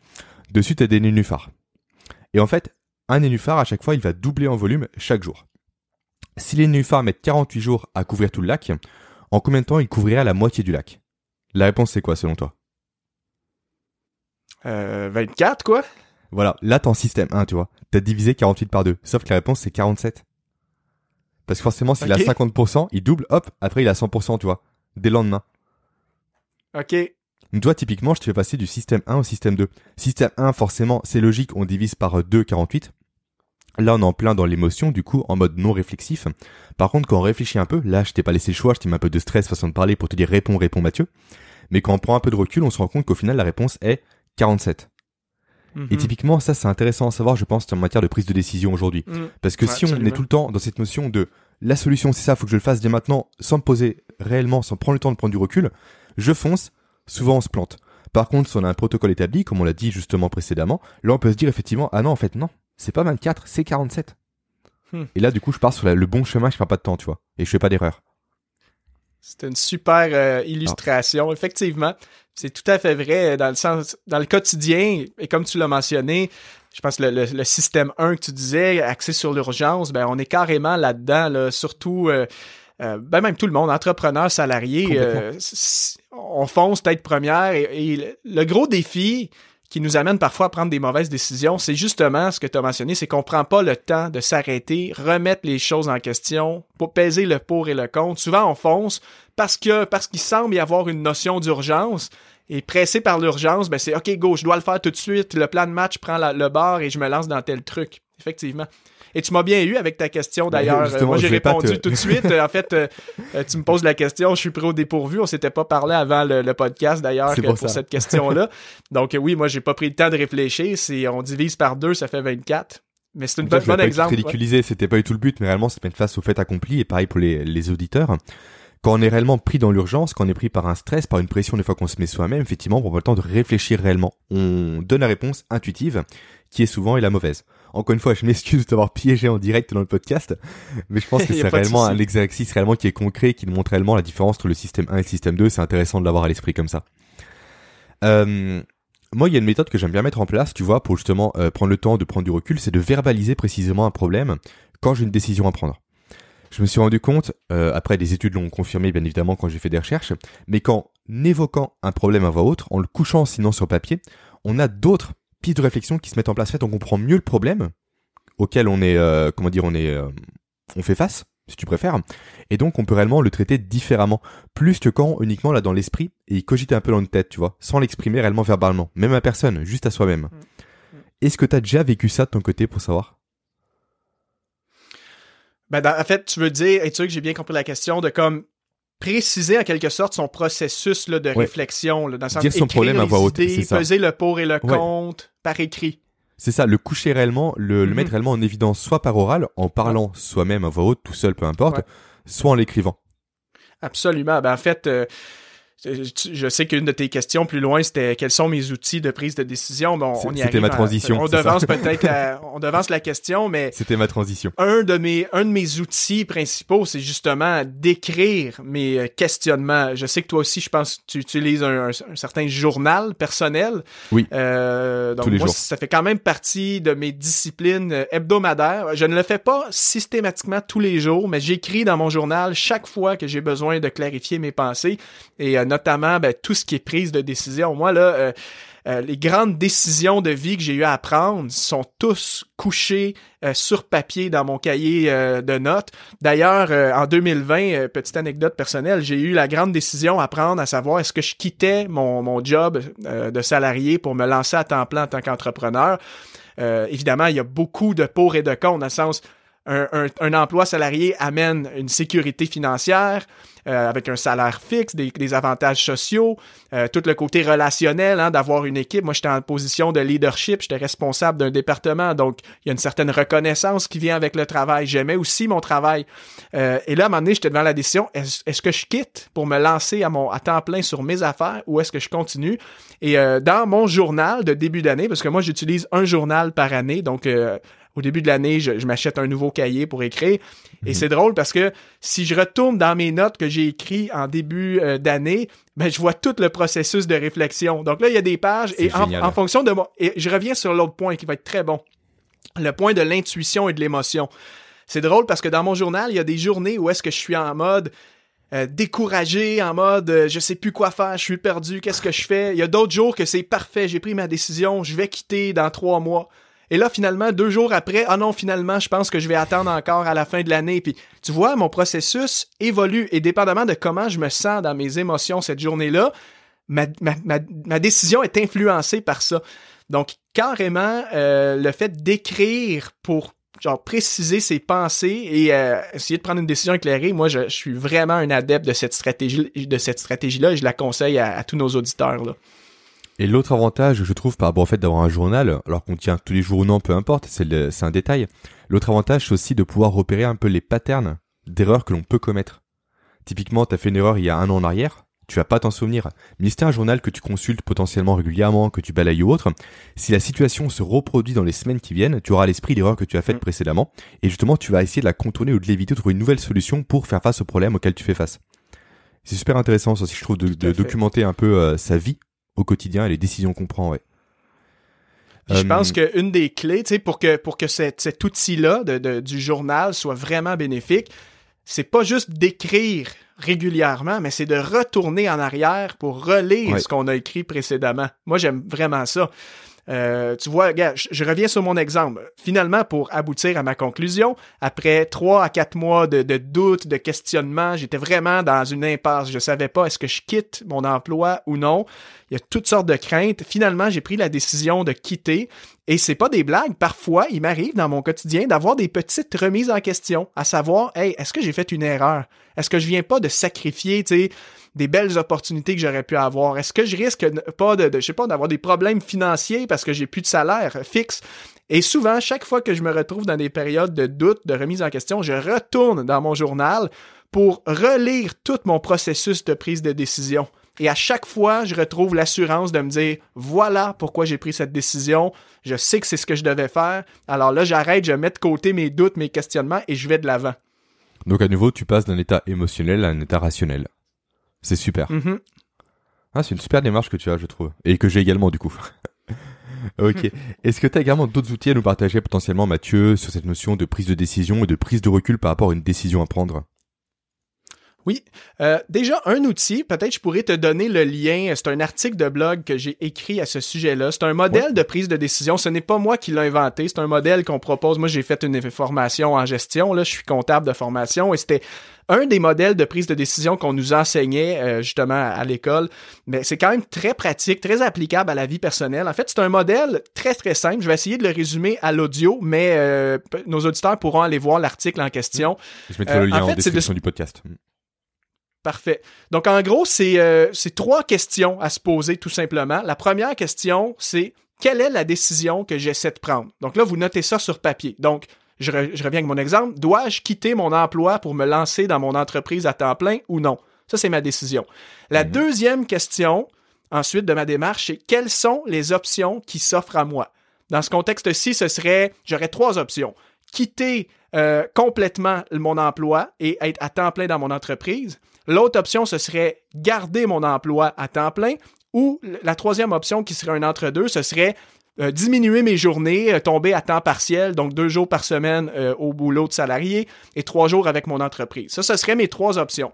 Dessus, tu as des nénuphars. Et en fait, un nénuphar, à chaque fois, il va doubler en volume chaque jour. Si les nénuphars mettent 48 jours à couvrir tout le lac, en combien de temps il couvrirait la moitié du lac? La réponse c'est quoi selon toi? Euh, 24 quoi Voilà, là t'es en système 1 tu vois. T'as divisé 48 par 2. Sauf que la réponse c'est 47. Parce que forcément s'il a 50%, il double, hop, après il a 100% tu vois. Dès le lendemain. Ok. Donc toi typiquement je te fais passer du système 1 au système 2. Système 1 forcément c'est logique, on divise par 2 48. Là, on est en plein dans l'émotion, du coup, en mode non réflexif. Par contre, quand on réfléchit un peu, là, je t'ai pas laissé le choix, je t'ai mis un peu de stress, façon de parler pour te dire réponds, réponds Mathieu. Mais quand on prend un peu de recul, on se rend compte qu'au final, la réponse est 47. Et mhm. typiquement, ça, c'est intéressant à savoir, je pense, en matière de prise de décision aujourd'hui. Mhm. Parce que si on est tout le temps dans cette notion de la solution, c'est ça, faut que je le fasse dès maintenant, sans me poser réellement, sans prendre le temps de prendre du recul, je fonce, souvent on se plante. Par contre, si on a un protocole établi, comme on l'a dit justement précédemment, là on peut se dire effectivement, ah non, en fait non, c'est pas 24, c'est 47. Hmm. Et là, du coup, je pars sur le bon chemin, je perds pas de temps, tu vois. Et je fais pas d'erreur. C'est une super euh, illustration, effectivement. C'est tout à fait vrai dans le sens, dans le quotidien, et comme tu l'as mentionné, je pense que le, système 1 que tu disais, axé sur l'urgence, ben on est carrément là-dedans, là, surtout euh, euh, ben même tout le monde, entrepreneur, salarié, on fonce tête première et, le gros défi, qui nous amène parfois à prendre des mauvaises décisions, c'est justement ce que tu as mentionné, c'est qu'on prend pas le temps de s'arrêter, remettre les choses en question, pour peser le pour et le contre. Souvent, on fonce parce que parce qu'il semble y avoir une notion d'urgence. Et pressé par l'urgence, ben c'est OK, go, je dois le faire tout de suite. Le plan de match prend le bord et je me lance dans tel truc. Effectivement. Et tu m'as bien eu avec ta question ben, d'ailleurs. Moi, j'ai répondu tout de suite. en fait, euh, euh, tu me poses la question, je suis prêt au dépourvu. On s'était pas parlé avant le, podcast d'ailleurs pour, cette question-là. Donc oui, moi, j'ai pas pris le temps de réfléchir. Si on divise par deux, ça fait 24. Mais c'est une bonne, bon exemple. ridiculisé, c'était pas du tout le but, mais réellement, c'est mettre face au fait accompli. Et pareil pour les, les auditeurs quand on est réellement pris dans l'urgence, quand on est pris par un stress, par une pression des fois qu'on se met soi-même, effectivement, on prend pas le temps de réfléchir réellement. On donne la réponse intuitive, qui est souvent est la mauvaise. Encore une fois, je m'excuse d'avoir piégé en direct dans le podcast, mais je pense que c'est réellement un exercice réellement qui est concret, qui montre réellement la différence entre le système 1 et le système 2. C'est intéressant de l'avoir à l'esprit comme ça. Euh, moi, il y a une méthode que j'aime bien mettre en place, tu vois, pour justement euh, prendre le temps de prendre du recul, c'est de verbaliser précisément un problème quand j'ai une décision à prendre. Je me suis rendu compte, euh, après des études l'ont confirmé bien évidemment quand j'ai fait des recherches, mais qu'en évoquant un problème à voix haute, en le couchant sinon sur papier, on a d'autres pistes de réflexion qui se mettent en place. En fait, on comprend mieux le problème auquel on est, euh, comment dire, on est, euh, on fait face, si tu préfères, et donc on peut réellement le traiter différemment, plus que quand uniquement là dans l'esprit et il cogite un peu dans une tête, tu vois, sans l'exprimer réellement verbalement, même à personne, juste à soi-même. Mm. Mm. Est-ce que tu as déjà vécu ça de ton côté pour savoir? Ben, en fait, tu veux dire, et tu sais que j'ai bien compris la question, de comme préciser en quelque sorte son processus là, de réflexion, là, dans le sens Dire son problème à voix haute, peser le pour et le contre par écrit. C'est ça, le coucher réellement, le, le, mettre réellement en évidence, soit par oral, en parlant soi-même à voix haute, tout seul, peu importe, soit en l'écrivant. Absolument. Ben, en fait, euh, je sais qu'une de tes questions plus loin, c'était quels sont mes outils de prise de décision. Bon, on y C'était ma transition. on devance peut-être la, on devance la question, mais c'était ma transition. Un de mes un de mes outils principaux, c'est justement d'écrire mes euh, questionnements. Je sais que toi aussi, je pense, tu utilises un, certain journal personnel. Oui. Euh, donc moi, ça fait quand même partie de mes disciplines euh, hebdomadaires. Je ne le fais pas systématiquement tous les jours, mais j'écris dans mon journal chaque fois que j'ai besoin de clarifier mes pensées et euh, notamment ben, tout ce qui est prise de décision. Moi, là, euh, euh, les grandes décisions de vie que j'ai eu à prendre sont tous couchés sur papier dans mon cahier de notes. D'ailleurs, en 2020, petite anecdote personnelle, j'ai eu la grande décision à prendre, à savoir est-ce que je quittais mon, mon job de salarié pour me lancer à temps plein en tant qu'entrepreneur. évidemment, il y a beaucoup de pour et de contre, dans le sens un, un, un emploi salarié amène une sécurité financière, euh, avec un salaire fixe, des, des avantages sociaux, euh, tout le côté relationnel, hein, d'avoir une équipe. Moi, j'étais en position de leadership, j'étais responsable d'un département, donc il y a une certaine reconnaissance qui vient avec le travail. J'aimais aussi mon travail. Euh, et là, à un moment donné, j'étais devant la décision, est-ce que je quitte pour me lancer à, mon, à temps plein sur mes affaires ou est-ce que je continue? Et dans mon journal de début d'année, parce que moi, j'utilise un journal par année, donc au début de l'année, je, m'achète un nouveau cahier pour écrire. Et mhm. c'est drôle parce que si je retourne dans mes notes que j'ai écrites en début euh, d'année, ben, je vois tout le processus de réflexion. Donc là, il y a des pages et en, fonction de moi, et je reviens sur l'autre point qui va être très bon. Le point de l'intuition et de l'émotion. C'est drôle parce que dans mon journal, il y a des journées où est-ce que je suis en mode euh, découragé, en mode euh, je sais plus quoi faire, je suis perdu, qu'est-ce que je fais? Il y a d'autres jours que c'est parfait, j'ai pris ma décision, je vais quitter dans trois mois. Et là, finalement, deux jours après, ah non, finalement, je pense que je vais attendre encore à la fin de l'année. Puis, tu vois, mon processus évolue et dépendamment de comment je me sens dans mes émotions cette journée-là, ma, décision est influencée par ça. Donc, carrément, euh, le fait d'écrire pour préciser ses pensées et euh, essayer de prendre une décision éclairée, moi, je, suis vraiment un adepte de cette stratégie-là et je la conseille à, tous nos auditeurs. Et l'autre avantage, je trouve, par rapport au fait d'avoir un journal, alors qu'on tient tous les jours ou non, peu importe, c'est un détail. L'autre avantage, c'est aussi de pouvoir repérer un peu les patterns d'erreurs que l'on peut commettre. Typiquement, t'as fait une erreur il y a un an en arrière, tu vas pas t'en souvenir. Mais si un journal que tu consultes potentiellement régulièrement, que tu balayes ou autre, si la situation se reproduit dans les semaines qui viennent, tu auras l'esprit l'erreur que tu as faite mm. précédemment, et justement, tu vas essayer de la contourner ou de l'éviter, de trouver une nouvelle solution pour faire face au problème auquel tu fais face. C'est super intéressant, ça aussi, je trouve, de, documenter un peu euh, sa vie au quotidien et les décisions qu'on prend, ouais. je pense euh, qu'une des clés, tu sais, pour que, pour que cet, outil-là de, du journal soit vraiment bénéfique, c'est pas juste d'écrire régulièrement, mais c'est de retourner en arrière pour relire ce qu'on a écrit précédemment. Moi, j'aime vraiment ça. Euh, tu vois, je, reviens sur mon exemple. Finalement, pour aboutir à ma conclusion, après trois à quatre mois de, de doute, de questionnement, j'étais vraiment dans une impasse. Je savais pas est-ce que je quitte mon emploi ou non. Il y a toutes sortes de craintes. Finalement, j'ai pris la décision de quitter. Et c'est pas des blagues. Parfois, il m'arrive dans mon quotidien d'avoir des petites remises en question, à savoir, est-ce que j'ai fait une erreur? Est-ce que je viens pas de sacrifier, des belles opportunités que j'aurais pu avoir? Est-ce que je risque pas de, je d'avoir des problèmes financiers parce que j'ai plus de salaire fixe? Et souvent, chaque fois que je me retrouve dans des périodes de doute, de remise en question, je retourne dans mon journal pour relire tout mon processus de prise de décision. Et à chaque fois, je retrouve l'assurance de me dire, voilà pourquoi j'ai pris cette décision, je sais que c'est ce que je devais faire, alors là, j'arrête, je mets de côté mes doutes, mes questionnements et je vais de l'avant. Donc à nouveau, tu passes d'un état émotionnel à un état rationnel. C'est super. Mm-hmm. Ah, c'est une super démarche que tu as, je trouve. Et que j'ai également, du coup. ok. Est-ce que tu as également d'autres outils à nous partager potentiellement, Mathieu, sur cette notion de prise de décision et de prise de recul par rapport à une décision à prendre? Oui. Euh, déjà, un outil, peut-être je pourrais te donner le lien. C'est un article de blog que j'ai écrit à ce sujet-là. C'est un modèle de prise de décision. Ce n'est pas moi qui l'ai inventé. C'est un modèle qu'on propose. Moi, j'ai fait une formation en gestion. Là, je suis comptable de formation et c'était un des modèles de prise de décision qu'on nous enseignait euh, justement à, l'école. Mais c'est quand même très pratique, très applicable à la vie personnelle. En fait, c'est un modèle très très simple. Je vais essayer de le résumer à l'audio, mais euh, nos auditeurs pourront aller voir l'article en question. Je mettrai le lien en, description du podcast. Parfait. Donc, en gros, euh, c'est trois questions à se poser tout simplement. La première question, c'est quelle est la décision que j'essaie de prendre? Donc là, vous notez ça sur papier. Donc, je, reviens avec mon exemple. Dois-je quitter mon emploi pour me lancer dans mon entreprise à temps plein ou non? Ça, c'est ma décision. La mhm. deuxième question, ensuite, de ma démarche, c'est quelles sont les options qui s'offrent à moi? Dans ce contexte-ci, ce serait, j'aurais trois options. Quitter euh, complètement mon emploi et être à temps plein dans mon entreprise L'autre option, ce serait garder mon emploi à temps plein. Ou la troisième option, qui serait un entre-deux, ce serait euh, diminuer mes journées, euh, tomber à temps partiel, donc deux jours par semaine euh, au boulot de salarié et trois jours avec mon entreprise. Ça, ce serait mes trois options.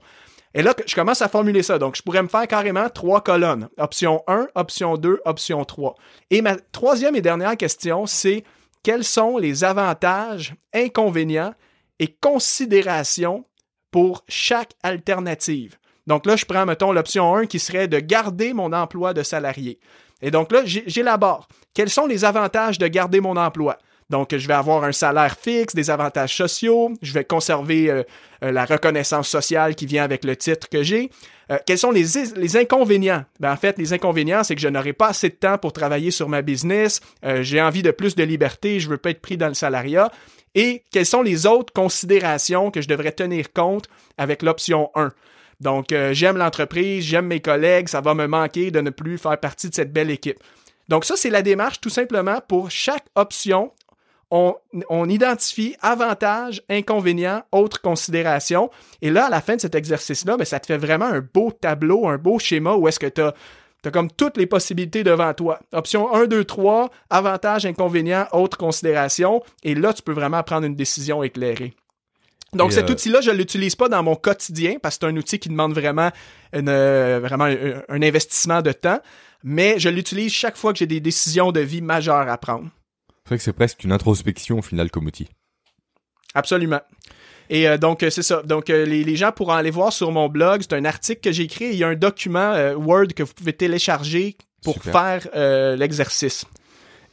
Et là, je commence à formuler ça. Donc, je pourrais me faire carrément trois colonnes. Option 1, option 2, option 3. Et ma troisième et dernière question, c'est quels sont les avantages, inconvénients et considérations pour chaque alternative. Donc là, je prends, mettons, l'option 1 qui serait de garder mon emploi de salarié. Et donc là, j'élabore. Quels sont les avantages de garder mon emploi? Donc, je vais avoir un salaire fixe, des avantages sociaux, je vais conserver euh, euh, la reconnaissance sociale qui vient avec le titre que j'ai. Euh, quels sont les, inconvénients? Ben, en fait, les inconvénients, c'est que je n'aurai pas assez de temps pour travailler sur ma business, j'ai envie de plus de liberté, je veux pas être pris dans le salariat et quelles sont les autres considérations que je devrais tenir compte avec l'option 1. Donc, euh, j'aime l'entreprise, j'aime mes collègues, ça va me manquer de ne plus faire partie de cette belle équipe. Donc, ça, c'est la démarche tout simplement pour chaque option. On, identifie avantages, inconvénients, autres considérations. Et là, à la fin de cet exercice-là, ben, ça te fait vraiment un beau tableau, un beau schéma où est-ce que tu as tu as comme toutes les possibilités devant toi. Option 1, 2, 3, avantages, inconvénients, autres considérations. Et là, tu peux vraiment prendre une décision éclairée. Donc, cet euh, outil-là, je ne l'utilise pas dans mon quotidien parce que c'est un outil qui demande vraiment, euh, vraiment un, investissement de temps, mais je l'utilise chaque fois que j'ai des décisions de vie majeures à prendre. C'est vrai que c'est presque une introspection au final comme outil. Absolument. Et euh, donc, euh, c'est ça. Donc, euh, les, gens pourront aller voir sur mon blog. C'est un article que j'ai écrit. Il y a un document Word que vous pouvez télécharger pour faire l'exercice.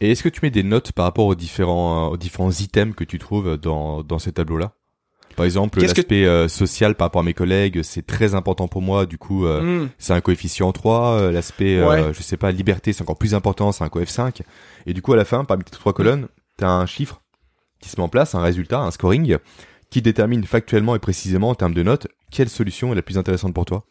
Et est-ce que tu mets des notes par rapport aux différents, aux différents items que tu trouves dans, dans ces tableaux-là? Par exemple, l'aspect social par rapport à mes collègues, c'est très important pour moi. Du coup, hmm. c'est un coefficient 3. l'aspect, je sais pas, liberté, c'est encore plus important, c'est un coef 5. Et du coup, à la fin, parmi tes trois colonnes, tu as un chiffre qui se met en place, un résultat, un scoring qui détermine factuellement et précisément en termes de notes quelle solution est la plus intéressante pour toi?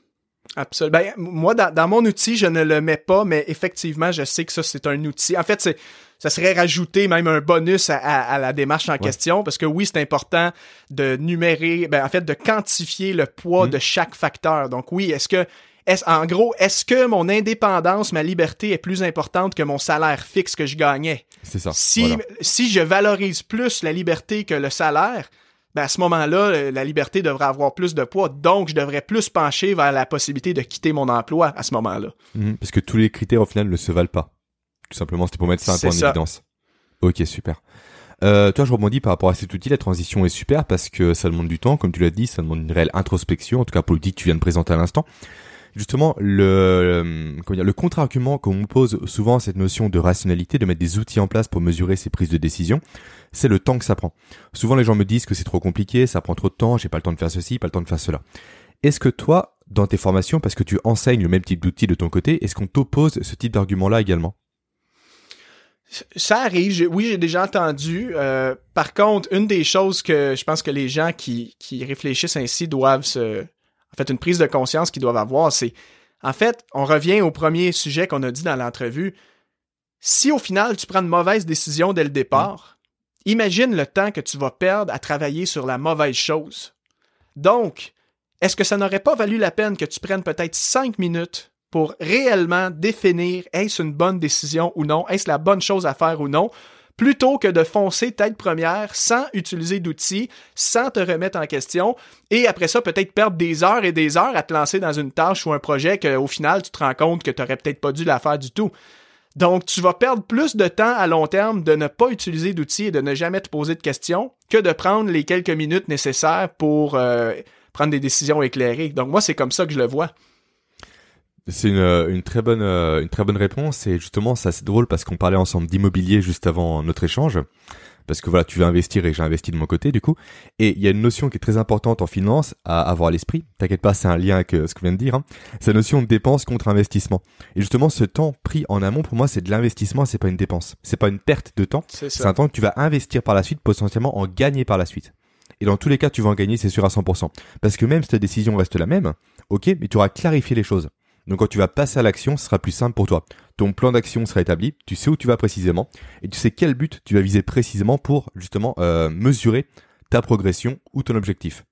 Absolument. Ben, moi, dans, mon outil, je ne le mets pas, mais effectivement, je sais que ça, c'est un outil. En fait, c'est, ça serait rajouter même un bonus à, la démarche en question, parce que oui, c'est important de numérer, ben, en fait, de quantifier le poids mm. de chaque facteur. Donc oui, est-ce que, est en gros, est-ce que mon indépendance, ma liberté est plus importante que mon salaire fixe que je gagnais? C'est ça. Si, si je valorise plus la liberté que le salaire, ben à ce moment-là, la liberté devrait avoir plus de poids. Donc, je devrais plus pencher vers la possibilité de quitter mon emploi à ce moment-là. Mhm, parce que tous les critères, au final, ne se valent pas. Tout simplement, c'était pour mettre ça un peu en évidence. Ok, super. Euh, toi, je rebondis par rapport à cet outil. La transition est super parce que ça demande du temps, comme tu l'as dit, ça demande une réelle introspection. En tout cas, pour l'outil que tu viens de présenter à l'instant. Justement, le, comment le contre-argument qu'on pose souvent à cette notion de rationalité, de mettre des outils en place pour mesurer ses prises de décision, c'est le temps que ça prend. Souvent, les gens me disent que c'est trop compliqué, ça prend trop de temps, j'ai pas le temps de faire ceci, pas le temps de faire cela. Est-ce que toi, dans tes formations, parce que tu enseignes le même type d'outils de ton côté, est-ce qu'on t'oppose ce type d'argument-là également? Ça arrive, oui, j'ai déjà entendu. Euh, par contre, une des choses que je pense que les gens qui, qui réfléchissent ainsi doivent se, en fait, une prise de conscience qu'ils doivent avoir, c'est, en fait, on revient au premier sujet qu'on a dit dans l'entrevue. Si au final tu prends une mauvaise décision dès le départ, imagine le temps que tu vas perdre à travailler sur la mauvaise chose. Donc, est-ce que ça n'aurait pas valu la peine que tu prennes peut-être cinq minutes pour réellement définir est-ce une bonne décision ou non, est-ce la bonne chose à faire ou non, plutôt que de foncer tête première sans utiliser d'outils, sans te remettre en question, et après ça, peut-être perdre des heures et des heures à te lancer dans une tâche ou un projet qu'au final, tu te rends compte que tu n'aurais peut-être pas dû la faire du tout. Donc, tu vas perdre plus de temps à long terme de ne pas utiliser d'outils et de ne jamais te poser de questions que de prendre les quelques minutes nécessaires pour euh, prendre des décisions éclairées. Donc, moi, c'est comme ça que je le vois. C'est une, euh, une, très bonne euh, une très bonne réponse. Et justement c'est assez drôle parce qu'on parlait ensemble d'immobilier juste avant notre échange. Parce que voilà tu veux investir et j'ai investi de mon côté du coup. Et il y a une notion qui est très importante en finance à avoir à l'esprit. T'inquiète pas c'est un lien avec euh, ce que je viens de dire hein. c'est la notion de dépense contre investissement. Et justement ce temps pris en amont pour moi c'est de l'investissement c'est pas une dépense. C'est pas une perte de temps. C'est un temps que tu vas investir par la suite potentiellement en gagner par la suite. Et dans tous les cas tu vas en gagner c'est sûr à 100% parce que même si ta décision reste la même ok mais tu auras clarifié les choses donc quand tu vas passer à l'action, ce sera plus simple pour toi. Ton plan d'action sera établi, tu sais où tu vas précisément, et tu sais quel but tu vas viser précisément pour justement euh, mesurer ta progression ou ton objectif.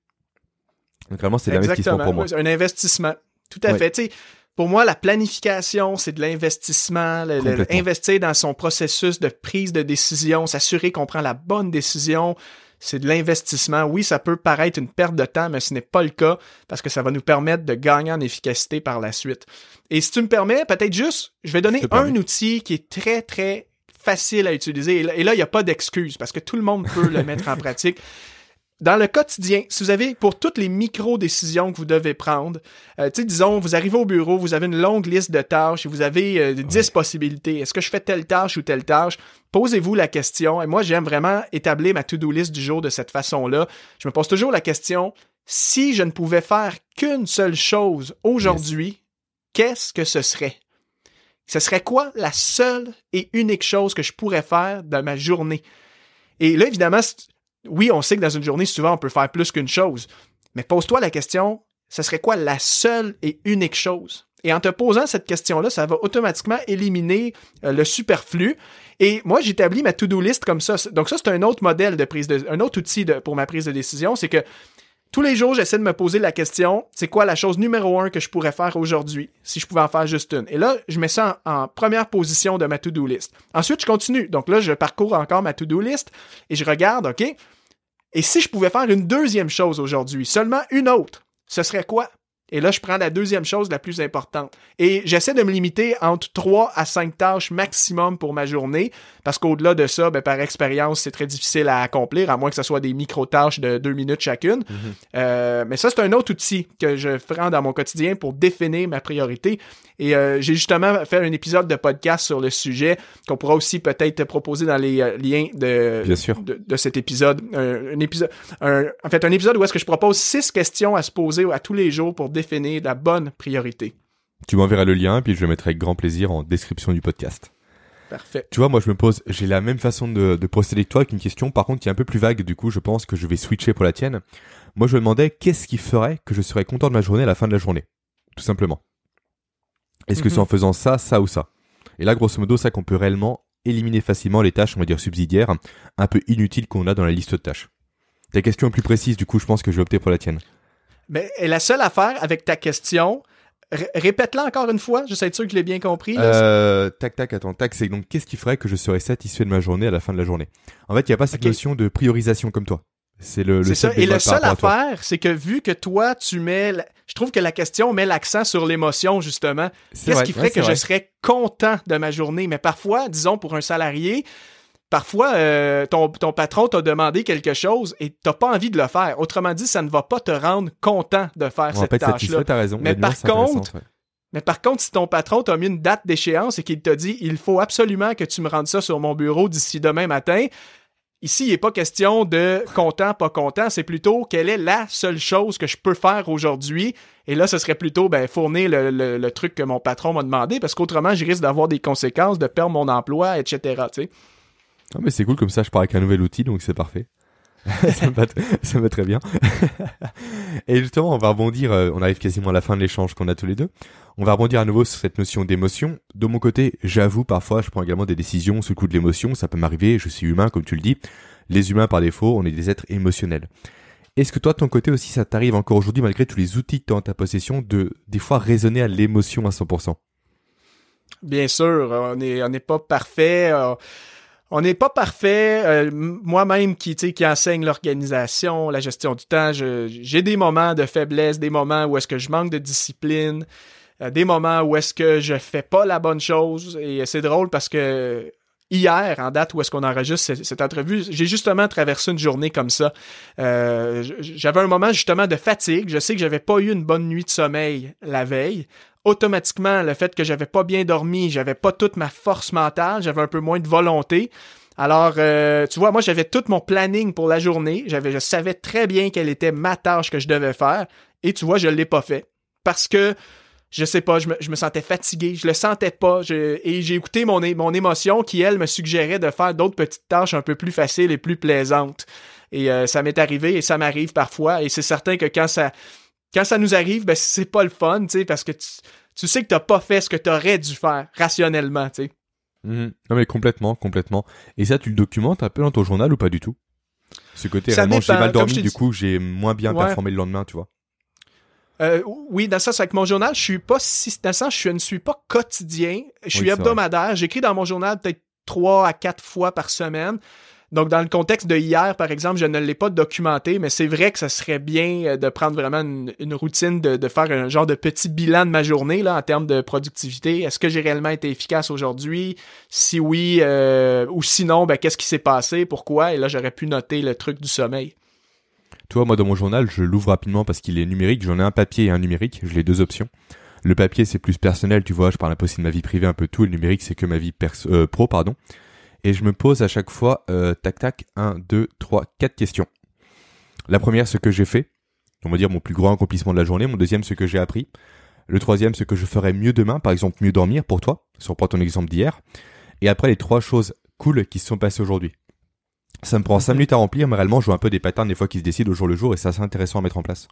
Donc vraiment, c'est l'investissement pour moi. Un investissement, tout à fait. pour moi, la planification, c'est de l'investissement, investir dans son processus de prise de décision, s'assurer qu'on prend la bonne décision, c'est de l'investissement. Oui, ça peut paraître une perte de temps, mais ce n'est pas le cas parce que ça va nous permettre de gagner en efficacité par la suite. Et si tu me permets, peut-être juste, je vais donner un outil qui est très, très facile à utiliser. Et là, il n'y a pas d'excuse parce que tout le monde peut le mettre en pratique dans le quotidien, si vous avez pour toutes les micro-décisions que vous devez prendre, euh, tu sais, disons, vous arrivez au bureau, vous avez une longue liste de tâches et vous avez 10 euh, possibilités. Est-ce que je fais telle tâche ou telle tâche? Posez-vous la question. Et moi, j'aime vraiment établir ma to-do list du jour de cette façon-là. Je me pose toujours la question, si je ne pouvais faire qu'une seule chose aujourd'hui, qu'est-ce que ce serait? Ce serait quoi la seule et unique chose que je pourrais faire dans ma journée? Et là, évidemment, oui, on sait que dans une journée, souvent, on peut faire plus qu'une chose. Mais pose-toi la question, ce serait quoi la seule et unique chose? Et en te posant cette question-là, ça va automatiquement éliminer euh, le superflu. Et moi, j'établis ma to-do list comme ça. Donc ça, c'est un autre modèle de prise de, un autre outil pour ma prise de décision, c'est que tous les jours, j'essaie de me poser la question, c'est quoi la chose numéro un que je pourrais faire aujourd'hui, si je pouvais en faire juste une? Et là, je mets ça en, première position de ma to-do list. Ensuite, je continue. Donc là, je parcours encore ma to-do list et je regarde, OK, et si je pouvais faire une deuxième chose aujourd'hui, seulement une autre, ce serait quoi? Et là, je prends la deuxième chose la plus importante. Et j'essaie de me limiter entre trois à cinq tâches maximum pour ma journée, parce qu'au-delà de ça, ben, par expérience, c'est très difficile à accomplir, à moins que ce soit des micro-tâches de deux minutes chacune. Mhm. euh, mais ça, c'est un autre outil que je prends dans mon quotidien pour définir ma priorité. Et euh, j'ai justement fait un épisode de podcast sur le sujet qu'on pourra aussi peut-être proposer dans les euh, liens de, de, cet épisode. Un, épisode en fait, un épisode où est-ce que je propose six questions à se poser à tous les jours pour définir la bonne priorité. Tu m'enverras le lien, puis je le mettrai avec grand plaisir en description du podcast. Parfait. Tu vois, moi je me pose, j'ai la même façon de, de procéder que toi avec une question, par contre qui est un peu plus vague, du coup je pense que je vais switcher pour la tienne. Moi je me demandais qu'est-ce qui ferait que je serais content de ma journée à la fin de la journée. Tout simplement. Est-ce que c'est en mhm. faisant ça, ça ou ça? Et là, grosso modo, ça qu'on peut réellement éliminer facilement les tâches, on va dire subsidiaires, un peu inutiles qu'on a dans la liste de tâches. Ta question est plus précise, du coup, je pense que je vais opter pour la tienne. Mais et la seule affaire avec ta question, répète-la encore une fois, je sais être sûr que je l'ai bien compris. Euh, tac, tac, attends, tac, c'est donc qu'est-ce qui ferait que je serais satisfait de ma journée à la fin de la journée? En fait, il n'y a pas cette notion de priorisation comme toi. C'est le, le ça. Et le seul affaire, c'est que vu que toi, tu mets. la- Je trouve que la question met l'accent sur l'émotion, justement. C'est Qu'est-ce qui ferait que je serais content de ma journée? Mais parfois, disons, pour un salarié, parfois, euh, ton, ton patron t'a demandé quelque chose et t'as pas envie de le faire. Autrement dit, ça ne va pas te rendre content de faire cette tâche-là. Mais par contre, ouais. Mais par contre, si ton patron t'a mis une date d'échéance et qu'il t'a dit il faut absolument que tu me rendes ça sur mon bureau d'ici demain matin, ici, il n'est pas question de content, pas content, c'est plutôt quelle est la seule chose que je peux faire aujourd'hui. Et là, ce serait plutôt ben, fournir le, le- truc que mon patron m'a demandé parce qu'autrement, je risque d'avoir des conséquences, de perdre mon emploi, etc. tu sais. Ah, mais c'est cool comme ça, je pars avec un nouvel outil, donc c'est parfait. ça, me va, très bien. Et justement, on va rebondir, euh, on arrive quasiment à la fin de l'échange qu'on a tous les deux. On va rebondir à nouveau sur cette notion d'émotion. De mon côté, j'avoue, parfois, je prends également des décisions sous le coup de l'émotion, ça peut m'arriver, je suis humain, comme tu le dis. Les humains, par défaut, on est des êtres émotionnels. Est-ce que toi, de ton côté aussi, ça t'arrive encore aujourd'hui, malgré tous les outils que tu as en ta possession, de, des fois, raisonner à l'émotion à 100%? Bien sûr, on n'est on n'est pas parfait. euh, on n'est pas parfait. euh, Moi-même qui, enseigne l'organisation, la gestion du temps, j'ai des moments de faiblesse, des moments où est-ce que je manque de discipline, euh, des moments où est-ce que je fais pas la bonne chose. Et c'est drôle parce que hier, en date où est-ce qu'on enregistre cette, entrevue, j'ai justement traversé une journée comme ça. Euh, j'avais un moment justement de fatigue. Je sais que j'avais pas eu une bonne nuit de sommeil la veille automatiquement le fait que j'avais pas bien dormi, j'avais pas toute ma force mentale, j'avais un peu moins de volonté. Alors, euh, tu vois, moi j'avais tout mon planning pour la journée, j'avais, je savais très bien quelle était ma tâche que je devais faire, et tu vois, je l'ai pas fait. Parce que je sais pas, je me, sentais fatigué, je le sentais pas, et j'ai écouté mon émotion qui elle me suggérait de faire d'autres petites tâches un peu plus faciles et plus plaisantes. Et euh, ça m'est arrivé et ça m'arrive parfois, et c'est certain que quand ça quand ça nous arrive, ben c'est pas le fun, tu sais, parce que tu, tu sais que t'as pas fait ce que t'aurais dû faire rationnellement, tu sais. Mhm. Non mais complètement, complètement. Et ça, tu le documentes un peu dans ton journal ou pas du tout? Ce côté, Ça vraiment, j'ai mal dormi, du coup, j'ai moins bien Ouais. performé le lendemain, tu vois. Euh, oui, dans ça, c'est avec mon journal, je suis pas si, dans le sens, je ne suis pas quotidien, je suis Oui, hebdomadaire. J'écris dans mon journal peut-être trois à quatre fois par semaine. Donc, dans le contexte de hier, par exemple, je ne l'ai pas documenté, mais c'est vrai que ça serait bien euh, de prendre vraiment une, routine, de, faire un genre de petit bilan de ma journée là, en termes de productivité. Est-ce que j'ai réellement été efficace aujourd'hui? Si oui, euh, ou sinon, ben, qu'est-ce qui s'est passé? Pourquoi? Et là, j'aurais pu noter le truc du sommeil. Tu vois, moi, dans mon journal, je l'ouvre rapidement parce qu'il est numérique. J'en ai un papier et un numérique. J'ai les deux options. Le papier, c'est plus personnel, tu vois. Je parle un peu aussi de ma vie privée, un peu tout. Et le numérique, c'est que ma vie perso- euh, pro, pardon. Et je me pose à chaque fois, euh, tac, tac, un, deux, trois, quatre questions. La première, ce que j'ai fait. On va dire mon plus grand accomplissement de la journée. Mon deuxième, ce que j'ai appris. Le troisième, ce que je ferais mieux demain. Par exemple, mieux dormir pour toi. Si on reprend ton exemple d'hier. Et après, les trois choses cool qui se sont passées aujourd'hui. Ça me prend 5 minutes à remplir, mais réellement, je vois un peu des patterns des fois qui se décident au jour le jour et c'est assez intéressant à mettre en place.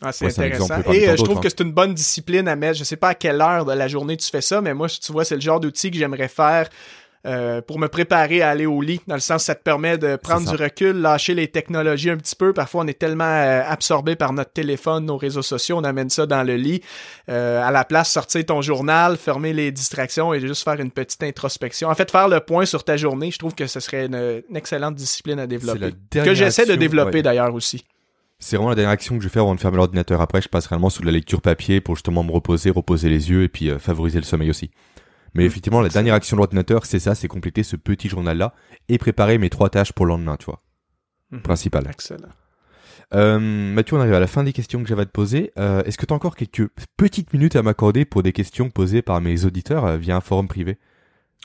Ah, c'est Ouais, c'est intéressant. Et euh, je trouve que c'est une bonne discipline à mettre. Je sais pas à quelle heure de la journée tu fais ça, mais moi, tu vois, c'est le genre d'outil que j'aimerais faire euh, pour me préparer à aller au lit. Dans le sens, ça te permet de prendre du recul, lâcher les technologies un petit peu. Parfois, on est tellement euh, absorbé par notre téléphone, nos réseaux sociaux, on amène ça dans le lit. Euh, à la place, sortir ton journal, fermer les distractions et juste faire une petite introspection. En fait, faire le point sur ta journée, je trouve que ce serait une, une excellente discipline à développer. Que j'essaie de développer ouais. d'ailleurs aussi. C'est vraiment la dernière action que je vais faire avant de fermer l'ordinateur. Après, je passe réellement sous la lecture papier pour justement me reposer, reposer les yeux et puis favoriser le sommeil aussi. Mais effectivement, la dernière action de l'ordinateur, c'est ça, c'est compléter ce petit journal-là et préparer mes trois tâches pour le lendemain, tu vois. Mhm. Principal. Excellent. Euh, Mathieu, on arrive à la fin des questions que j'avais à te poser. Euh, Est-ce que tu as encore quelques petites minutes à m'accorder pour des questions posées par mes auditeurs euh, via un forum privé?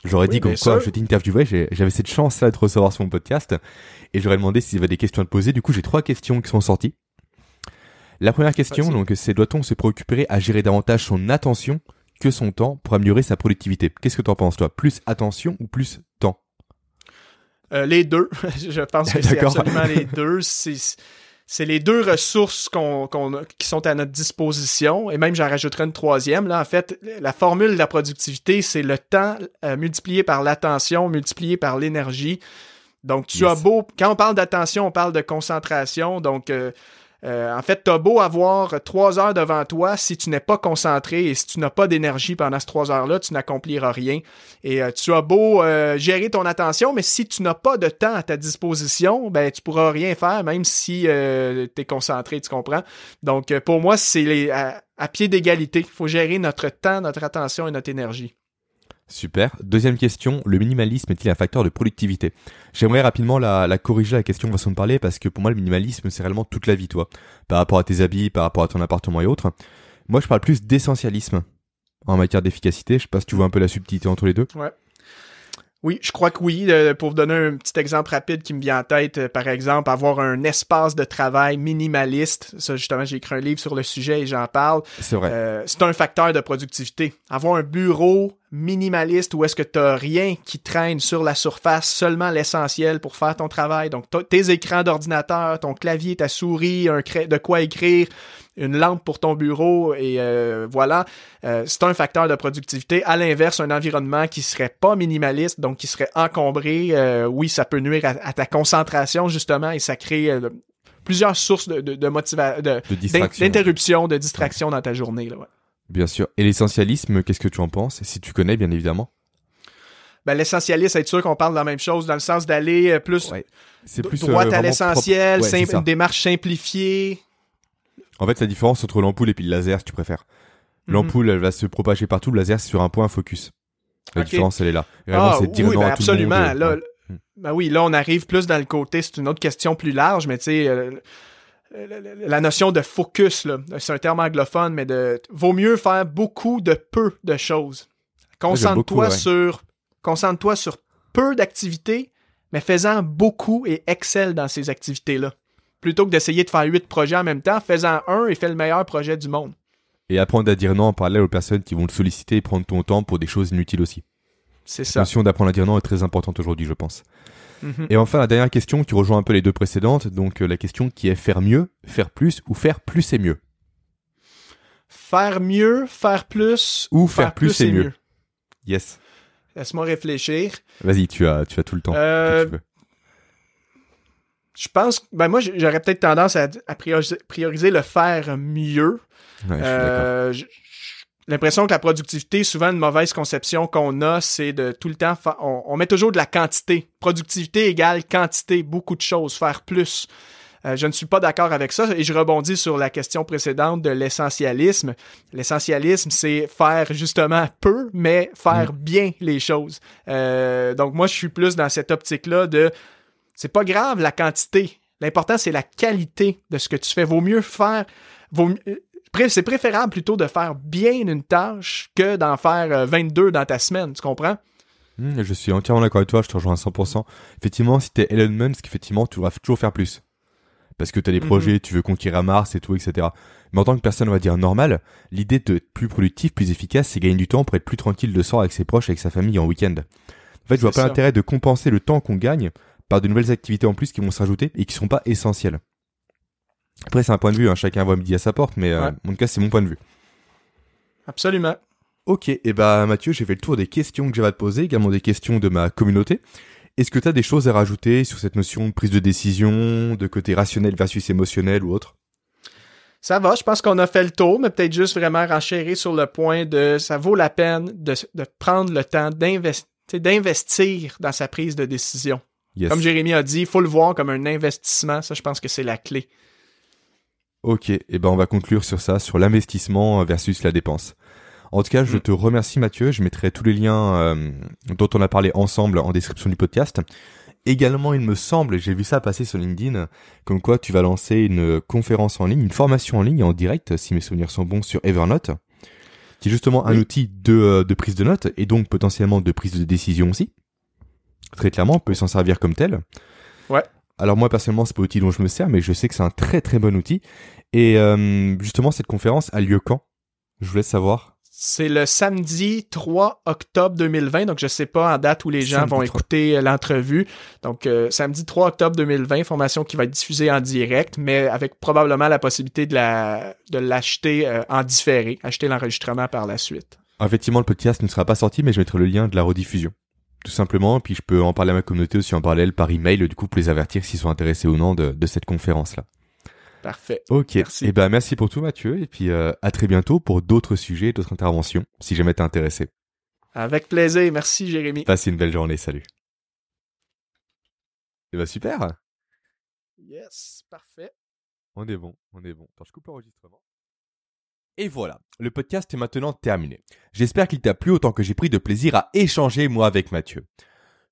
J'aurais Oui, dit comme quoi je t'interviewais, j'avais cette chance-là de recevoir sur mon podcast et j'aurais demandé s'il y avait des questions à te poser. Du coup, j'ai trois questions qui sont sorties. La première question, donc, c'est doit-on se préoccuper à gérer davantage son attention que son temps pour améliorer sa productivité Qu'est-ce que t'en penses, toi? Plus attention ou plus temps? Euh, les deux. je pense que c'est absolument les deux. C'est, c'est les deux ressources qu'on, qui sont à notre disposition. Et même, j'en rajouterai une troisième. Là, en fait, la formule de la productivité, c'est le temps euh, multiplié par l'attention, multiplié par l'énergie. Donc, tu Yes. as beau... Quand on parle d'attention, on parle de concentration. Donc, euh, Euh, en fait, t'as beau avoir trois heures devant toi, si tu n'es pas concentré et si tu n'as pas d'énergie pendant ces trois heures-là, tu n'accompliras rien. Et euh, tu as beau euh, gérer ton attention, mais si tu n'as pas de temps à ta disposition, ben tu pourras rien faire, même si tu es concentré, tu comprends? Donc, pour moi, c'est à pied d'égalité. Il faut gérer notre temps, notre attention et notre énergie. Super. Deuxième question, le minimalisme est-il un facteur de productivité? J'aimerais rapidement la, corriger la question façon de parler parce que pour moi le minimalisme c'est réellement toute la vie toi, par rapport à tes habits, par rapport à ton appartement et autres. Moi je parle plus d'essentialisme en matière d'efficacité, je sais pas si tu vois un peu la subtilité entre les deux. Ouais. Oui, je crois que oui. pour vous donner un petit exemple rapide qui me vient en tête, euh, par exemple, avoir un espace de travail minimaliste. Ça, justement, j'ai écrit un livre sur le sujet et j'en parle. C'est vrai. Euh, c'est un facteur de productivité. Avoir un bureau minimaliste où est-ce que tu n'as rien qui traîne sur la surface, seulement l'essentiel pour faire ton travail. Donc, tes écrans d'ordinateur, ton clavier, ta souris, un de quoi écrire, une lampe pour ton bureau et euh, voilà, euh, c'est un facteur de productivité. À l'inverse, un environnement qui serait pas minimaliste, donc qui serait encombré, euh, oui, ça peut nuire à, ta concentration justement et ça crée plusieurs sources de, de, de motivation, d'interruption, de, distraction dans ta journée. Là, Bien sûr. Et l'essentialisme, qu'est-ce que tu en penses? Si tu connais, bien évidemment. Ben, l'essentialisme, être sûr qu'on parle de la même chose, dans le sens d'aller plus, c'est plus droit à l'essentiel, une démarche simplifiée. En fait, la différence entre l'ampoule et puis le laser, si tu préfères. Mhm. L'ampoule, elle va se propager partout. Le laser, c'est sur un point focus. La différence, elle est là. ah, c'est dire oui, ben absolument. Là, ben oui, là, on arrive plus dans le côté. C'est une autre question plus large, mais tu sais, euh, la notion de focus, c'est un terme anglophone, mais de vaut mieux faire beaucoup de peu de choses. Concentre-toi sur, concentre-toi sur peu d'activités, mais faisant beaucoup et excelle dans ces activités-là plutôt que d'essayer de faire huit projets en même temps, fais-en un et fais le meilleur projet du monde. Et apprendre à dire non en parallèle aux personnes qui vont te solliciter et prendre ton temps pour des choses inutiles aussi. C'est ça. La notion d'apprendre à dire non est très importante aujourd'hui, je pense. Mhm. Et enfin, la dernière question qui rejoint un peu les deux précédentes, donc euh, la question qui est faire mieux, faire plus ou faire plus et mieux? Faire mieux, faire plus ou faire, plus, et mieux? Yes. Laisse-moi réfléchir. Vas-y, tu as, tu as tout le temps. Euh, je pense, ben moi j'aurais peut-être tendance à, prioriser, le faire mieux. Euh, l'impression que la productivité, souvent une mauvaise conception qu'on a, c'est de tout le temps, on, met toujours de la quantité. Productivité égale quantité, beaucoup de choses, faire plus. Euh, je ne suis pas d'accord avec ça et je rebondis sur la question précédente de l'essentialisme. L'essentialisme, c'est faire justement peu, mais faire mm. bien les choses. Euh, donc moi, je suis plus dans cette optique-là de c'est pas grave la quantité. L'important, c'est la qualité de ce que tu fais. Vaut mieux faire. Euh, c'est préférable plutôt de faire bien une tâche que d'en faire 22 euh, dans ta semaine. Tu comprends? Hmm, je suis entièrement d'accord avec toi, je te rejoins à 100%. Effectivement, si t'es Elon Musk, effectivement, tu devras toujours faire plus. Parce que tu as des mhm. projets, tu veux conquérir Mars et tout, etc. Mais en tant que personne, on va dire normale, l'idée d'être plus productif, plus efficace, c'est gagner du temps pour être plus tranquille de soir avec ses proches, avec sa famille en week-end. En fait, je vois pas l'intérêt de compenser le temps qu'on gagne par de nouvelles activités en plus qui vont se rajouter et qui sont pas essentielles. Après, c'est un point de vue, hein, chacun voit midi à sa porte, mais euh, en tout cas, c'est mon point de vue. Absolument. Ok, et eh bah Mathieu, j'ai fait le tour des questions que j'avais à te poser, également des questions de ma communauté. Est-ce que tu as des choses à rajouter sur cette notion de prise de décision, de côté rationnel versus émotionnel ou autre? Ça va, je pense qu'on a fait le tour, mais peut-être juste vraiment renchérir sur le point de ça vaut la peine de, de prendre le temps d'investir dans sa prise de décision. Comme Jérémy a dit, il faut le voir comme un investissement. Ça, je pense que c'est la clé. Ok, et eh ben on va conclure sur ça, sur l'investissement versus la dépense. En tout cas, je mm. te remercie Mathieu. Je mettrai tous les liens euh, dont on a parlé ensemble en description du podcast. Également, il me semble, j'ai vu ça passer sur LinkedIn, comme quoi tu vas lancer une conférence en ligne, une formation en ligne en direct, si mes souvenirs sont bons, sur Evernote, qui est justement un outil de, euh, de prise de notes et donc potentiellement de prise de décision aussi. Très clairement, on peut s'en servir comme tel. Ouais. Alors moi personnellement, c'est pas l'outil dont je me sers, mais je sais que c'est un très très bon outil. Et euh, justement, cette conférence a lieu quand? Je voulais savoir. C'est le samedi 3 octobre 2020, donc je sais pas en date où les gens vont écouter euh, l'entrevue. Donc euh, samedi 3 octobre 2020, formation qui va être diffusée en direct, mais avec probablement la possibilité de la de l'acheter en différé, acheter l'enregistrement par la suite. Effectivement, le podcast ne sera pas sorti, mais je mettrai le lien de la rediffusion tout simplement. Puis je peux en parler à ma communauté aussi en parallèle par email, du coup, pour les avertir s'ils sont intéressés ou non de, cette conférence-là. Parfait. Ok. Merci. Eh ben, merci pour tout, Mathieu. Et puis, euh, à très bientôt pour d'autres sujets, d'autres interventions, si jamais t'es intéressé. Avec plaisir. Merci, Jérémy. Passe une belle journée. Salut. Eh ben, super. Yes, parfait. On est bon, on est bon. Attends, je coupe l'enregistrement. Et voilà, le podcast est maintenant terminé. J'espère qu'il t'a plu autant que j'ai pris de plaisir à échanger moi avec Mathieu.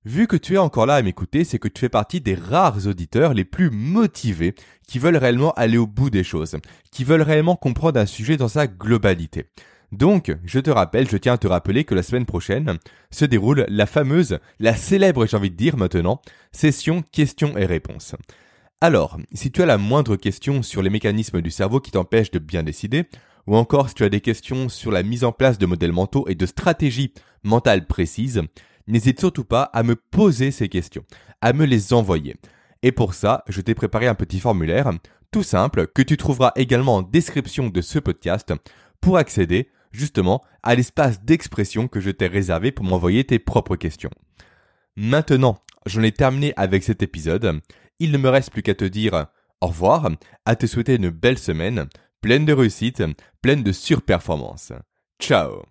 Vu que tu es encore là à m'écouter, c'est que tu fais partie des rares auditeurs les plus motivés qui veulent réellement aller au bout des choses, qui veulent réellement comprendre un sujet dans sa globalité. Donc, je te rappelle, je tiens à te rappeler que la semaine prochaine se déroule la fameuse, la célèbre, j'ai envie de dire maintenant, session questions et réponses. Alors, si tu as la moindre question sur les mécanismes du cerveau qui t'empêchent de bien décider, ou encore si tu as des questions sur la mise en place de modèles mentaux et de stratégies mentales précises, n'hésite surtout pas à me poser ces questions, à me les envoyer. Et pour ça, je t'ai préparé un petit formulaire, tout simple, que tu trouveras également en description de ce podcast, pour accéder justement à l'espace d'expression que je t'ai réservé pour m'envoyer tes propres questions. Maintenant, j'en ai terminé avec cet épisode. Il ne me reste plus qu'à te dire au revoir, à te souhaiter une belle semaine, pleine de réussite, pleine de surperformance. Ciao